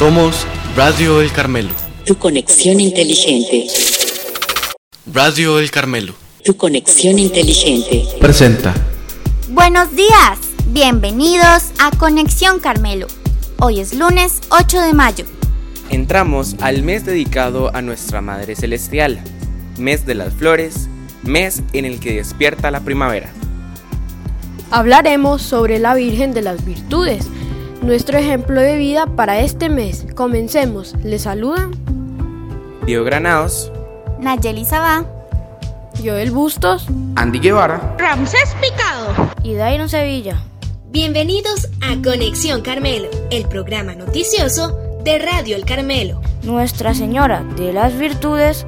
Somos Radio El Carmelo. Tu conexión inteligente. Radio El Carmelo. Tu conexión inteligente. Presenta. Buenos días. Bienvenidos a Conexión Carmelo. Hoy es lunes 8 de mayo. Entramos al mes dedicado a nuestra Madre Celestial, mes de las flores, mes en el que despierta la primavera. Hablaremos sobre la Virgen de las Virtudes, nuestro ejemplo de vida para este mes. Comencemos. Les saludan Dio Granados, Nayeli Sabá, Joel Bustos, Andy Guevara, Ramsés Picado y Dairon Sevilla. Bienvenidos a Conexión Carmelo, el programa noticioso de Radio El Carmelo. Nuestra Señora de las Virtudes,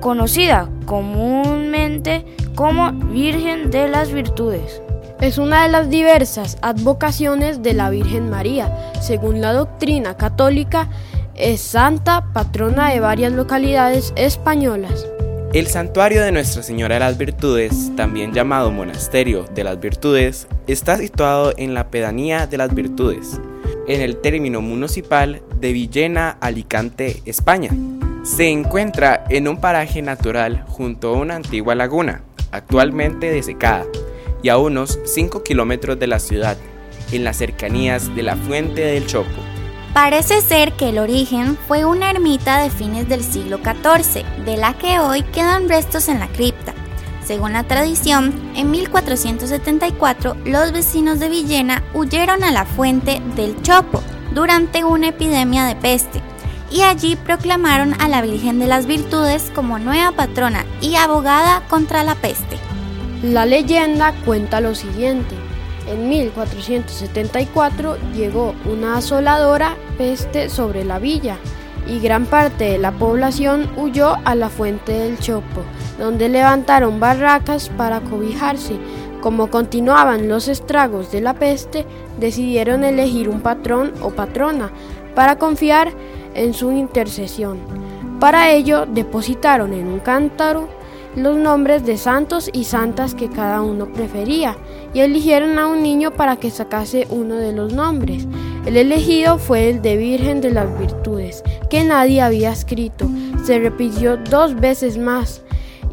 conocida comúnmente como Virgen de las Virtudes. Es una de las diversas advocaciones de la Virgen María. Según la doctrina católica, es santa patrona de varias localidades españolas. El santuario de Nuestra Señora de las Virtudes, también llamado Monasterio de las Virtudes, está situado en la pedanía de las Virtudes, en el término municipal de Villena, Alicante, España. Se encuentra en un paraje natural junto a una antigua laguna, actualmente desecada, y a unos 5 kilómetros de la ciudad, en las cercanías de la Fuente del Chopo. Parece ser que el origen fue una ermita de fines del siglo XIV, de la que hoy quedan restos en la cripta. Según la tradición, en 1474 los vecinos de Villena huyeron a la fuente del Chopo durante una epidemia de peste y allí proclamaron a la Virgen de las Virtudes como nueva patrona y abogada contra la peste. La leyenda cuenta lo siguiente. En 1474 llegó una asoladora peste sobre la villa y gran parte de la población huyó a la fuente del Chopo, donde levantaron barracas para cobijarse. Como continuaban los estragos de la peste, decidieron elegir un patrón o patrona para confiar en su intercesión. Para ello depositaron en un cántaro los nombres de santos y santas que cada uno prefería y eligieron a un niño para que sacase uno de los nombres. El elegido fue el de Virgen de las Virtudes, que nadie había escrito. Se repitió dos veces más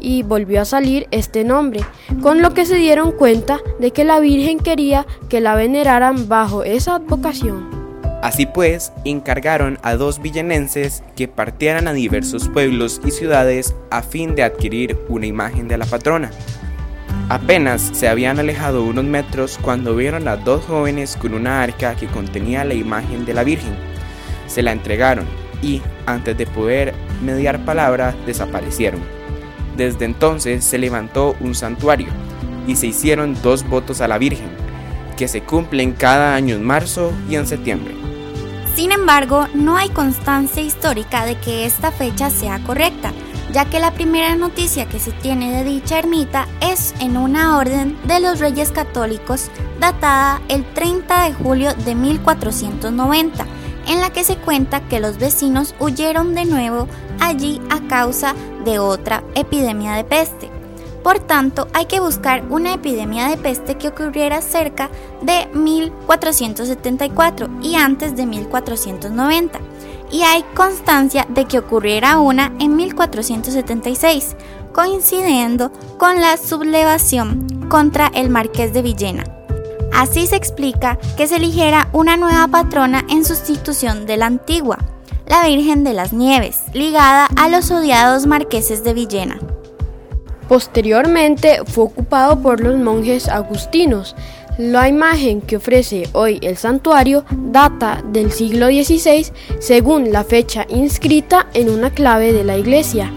y volvió a salir este nombre, con lo que se dieron cuenta de que la Virgen quería que la veneraran bajo esa advocación. Así pues, encargaron a dos villanenses que partieran a diversos pueblos y ciudades a fin de adquirir una imagen de la patrona. Apenas se habían alejado unos metros cuando vieron a dos jóvenes con una arca que contenía la imagen de la Virgen. Se la entregaron y, antes de poder mediar palabra, desaparecieron. Desde entonces se levantó un santuario y se hicieron dos votos a la Virgen, que se cumplen cada año en marzo y en septiembre. Sin embargo, no hay constancia histórica de que esta fecha sea correcta, ya que la primera noticia que se tiene de dicha ermita es en una orden de los Reyes Católicos datada el 30 de julio de 1490, en la que se cuenta que los vecinos huyeron de nuevo allí a causa de otra epidemia de peste. Por tanto, hay que buscar una epidemia de peste que ocurriera cerca de 1474 y antes de 1490. Y hay constancia de que ocurriera una en 1476, coincidiendo con la sublevación contra el marqués de Villena. Así se explica que se eligiera una nueva patrona en sustitución de la antigua, la Virgen de las Nieves, ligada a los odiados marqueses de Villena. Posteriormente fue ocupado por los monjes agustinos. La imagen que ofrece hoy el santuario data del siglo XVI según la fecha inscrita en una clave de la iglesia.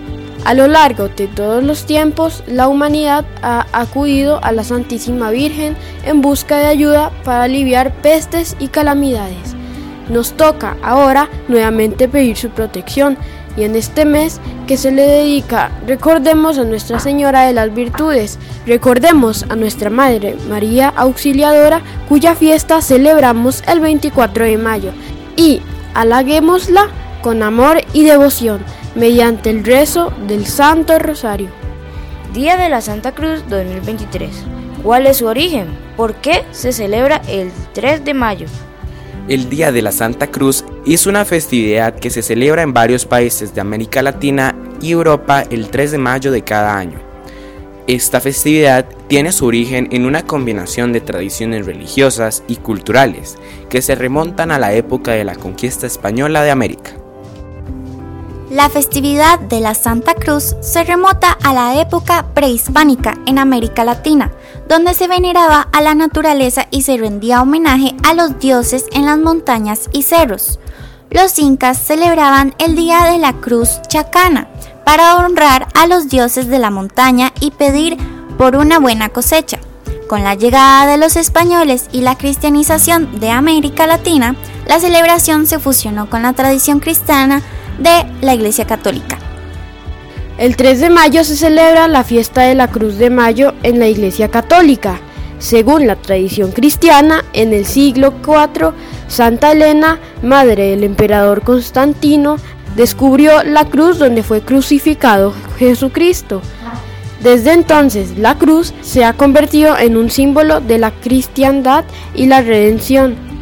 A lo largo de todos los tiempos, la humanidad ha acudido a la Santísima Virgen en busca de ayuda para aliviar pestes y calamidades. Nos toca ahora nuevamente pedir su protección y en este mes que se le dedica, recordemos a Nuestra Señora de las Virtudes, recordemos a nuestra Madre María Auxiliadora, cuya fiesta celebramos el 24 de mayo, y halaguémosla con amor y devoción mediante el rezo del Santo Rosario. Día de la Santa Cruz 2023. ¿Cuál es su origen? ¿Por qué se celebra el 3 de mayo? El Día de la Santa Cruz es una festividad que se celebra en varios países de América Latina y Europa el 3 de mayo de cada año. Esta festividad tiene su origen en una combinación de tradiciones religiosas y culturales que se remontan a la época de la conquista española de América. La festividad de la Santa Cruz se remota a la época prehispánica en América Latina, donde se veneraba a la naturaleza y se rendía homenaje a los dioses en las montañas y cerros. Los incas celebraban el Día de la Cruz Chacana para honrar a los dioses de la montaña y pedir por una buena cosecha. Con la llegada de los españoles y la cristianización de América Latina, la celebración se fusionó con la tradición cristiana de la Iglesia Católica. El 3 de mayo se celebra la fiesta de la Cruz de Mayo en la Iglesia Católica. Según la tradición cristiana, en el siglo IV, Santa Elena, madre del emperador Constantino, descubrió la cruz donde fue crucificado Jesucristo. Desde entonces, la cruz se ha convertido en un símbolo de la cristiandad y la redención.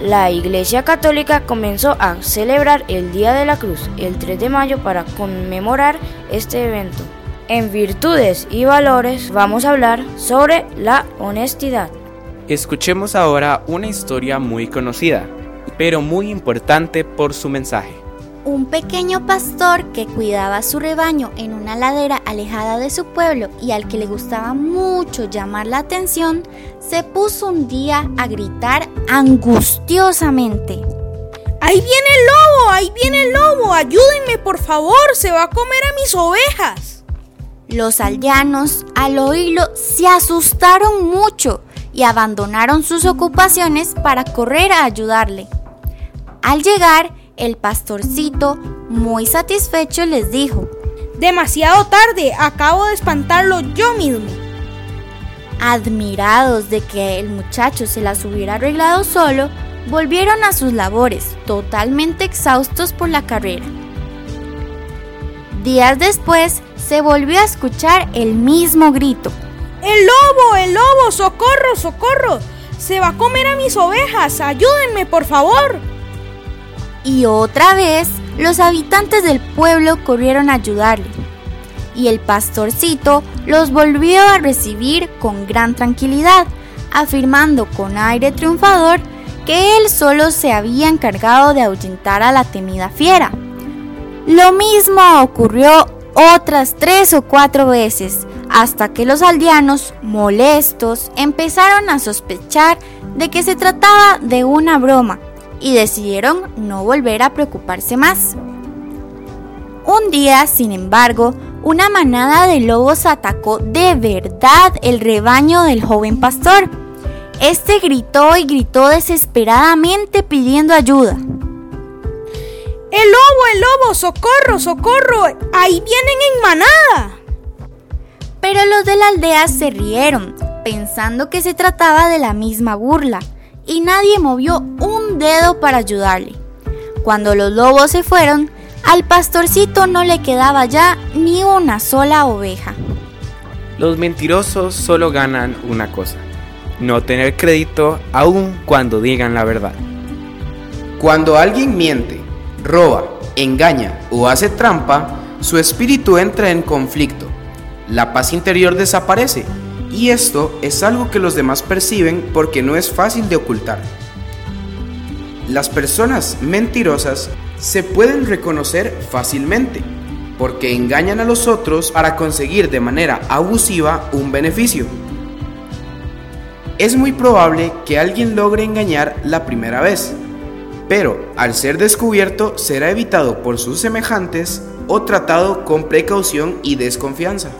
La Iglesia Católica comenzó a celebrar el Día de la Cruz el 3 de mayo para conmemorar este evento. En virtudes y valores vamos a hablar sobre la honestidad. Escuchemos ahora una historia muy conocida, pero muy importante por su mensaje. Un pequeño pastor que cuidaba su rebaño en una ladera alejada de su pueblo y al que le gustaba mucho llamar la atención, se puso un día a gritar angustiosamente. ¡Ahí viene el lobo! ¡Ahí viene el lobo! ¡Ayúdenme, por favor! ¡Se va a comer a mis ovejas! Los aldeanos, al oírlo, se asustaron mucho y abandonaron sus ocupaciones para correr a ayudarle. Al llegar, el pastorcito, muy satisfecho, les dijo, Demasiado tarde, acabo de espantarlo yo mismo. Admirados de que el muchacho se las hubiera arreglado solo, volvieron a sus labores, totalmente exhaustos por la carrera. Días después, se volvió a escuchar el mismo grito. ¡El lobo! ¡El lobo! ¡Socorro! ¡Socorro! ¡Se va a comer a mis ovejas! ¡Ayúdenme, por favor! Y otra vez, los habitantes del pueblo corrieron a ayudarle. Y el pastorcito los volvió a recibir con gran tranquilidad, afirmando con aire triunfador que él solo se había encargado de ahuyentar a la temida fiera. Lo mismo ocurrió otras tres o cuatro veces, hasta que los aldeanos, molestos, empezaron a sospechar de que se trataba de una broma y decidieron no volver a preocuparse más. Un día, sin embargo, una manada de lobos atacó de verdad el rebaño del joven pastor. Este gritó y gritó desesperadamente pidiendo ayuda. ¡El lobo, el lobo! ¡Socorro, socorro! ¡Ahí vienen en manada! Pero los de la aldea se rieron, pensando que se trataba de la misma burla, y nadie movió un dedo para ayudarle. Cuando los lobos se fueron, al pastorcito no le quedaba ya ni una sola oveja. Los mentirosos solo ganan una cosa, no tener crédito aun cuando digan la verdad. Cuando alguien miente, roba, engaña o hace trampa, su espíritu entra en conflicto. La paz interior desaparece y esto es algo que los demás perciben porque no es fácil de ocultar. Las personas mentirosas se pueden reconocer fácilmente porque engañan a los otros para conseguir de manera abusiva un beneficio. Es muy probable que alguien logre engañar la primera vez, pero al ser descubierto será evitado por sus semejantes o tratado con precaución y desconfianza.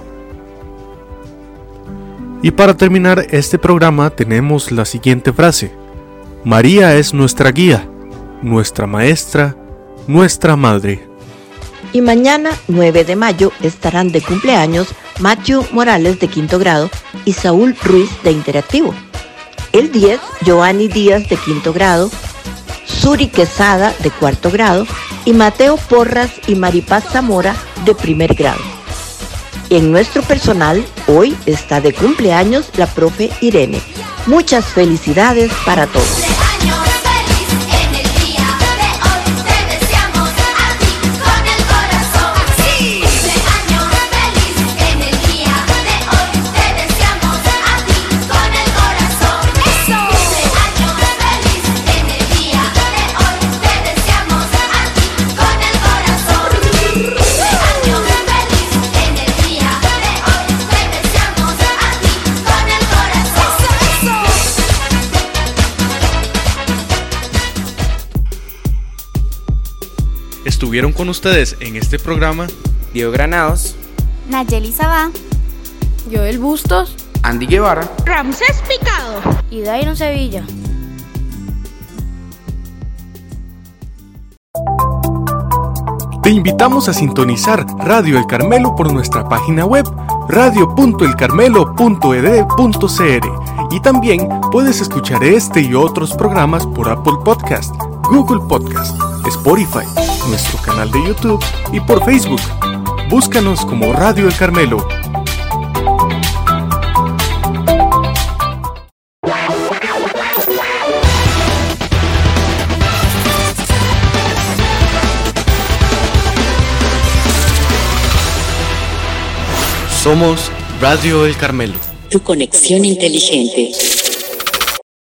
Y para terminar este programa tenemos la siguiente frase. María es nuestra guía, nuestra maestra, nuestra madre. Y mañana, 9 de mayo, estarán de cumpleaños Matthew Morales de quinto grado y Saúl Ruiz de Interactivo. El 10, Joanny Díaz de quinto grado, Suri Quesada de cuarto grado y Mateo Porras y Maripaz Zamora de primer grado. En nuestro personal, hoy está de cumpleaños la profe Irene. Muchas felicidades para todos. Estuvieron con ustedes en este programa. Diego Granados, Nayeli Sabá, Joel Bustos, Andy Guevara, Ramsés Picado. Y Dairon Sevilla. Te invitamos a sintonizar Radio El Carmelo por nuestra página web radio.elcarmelo.ed.cr y también puedes escuchar este y otros programas por Apple Podcast, Google Podcast, Spotify, nuestro canal de YouTube y por Facebook. Búscanos como Radio El Carmelo. Somos Radio El Carmelo. Tu conexión inteligente.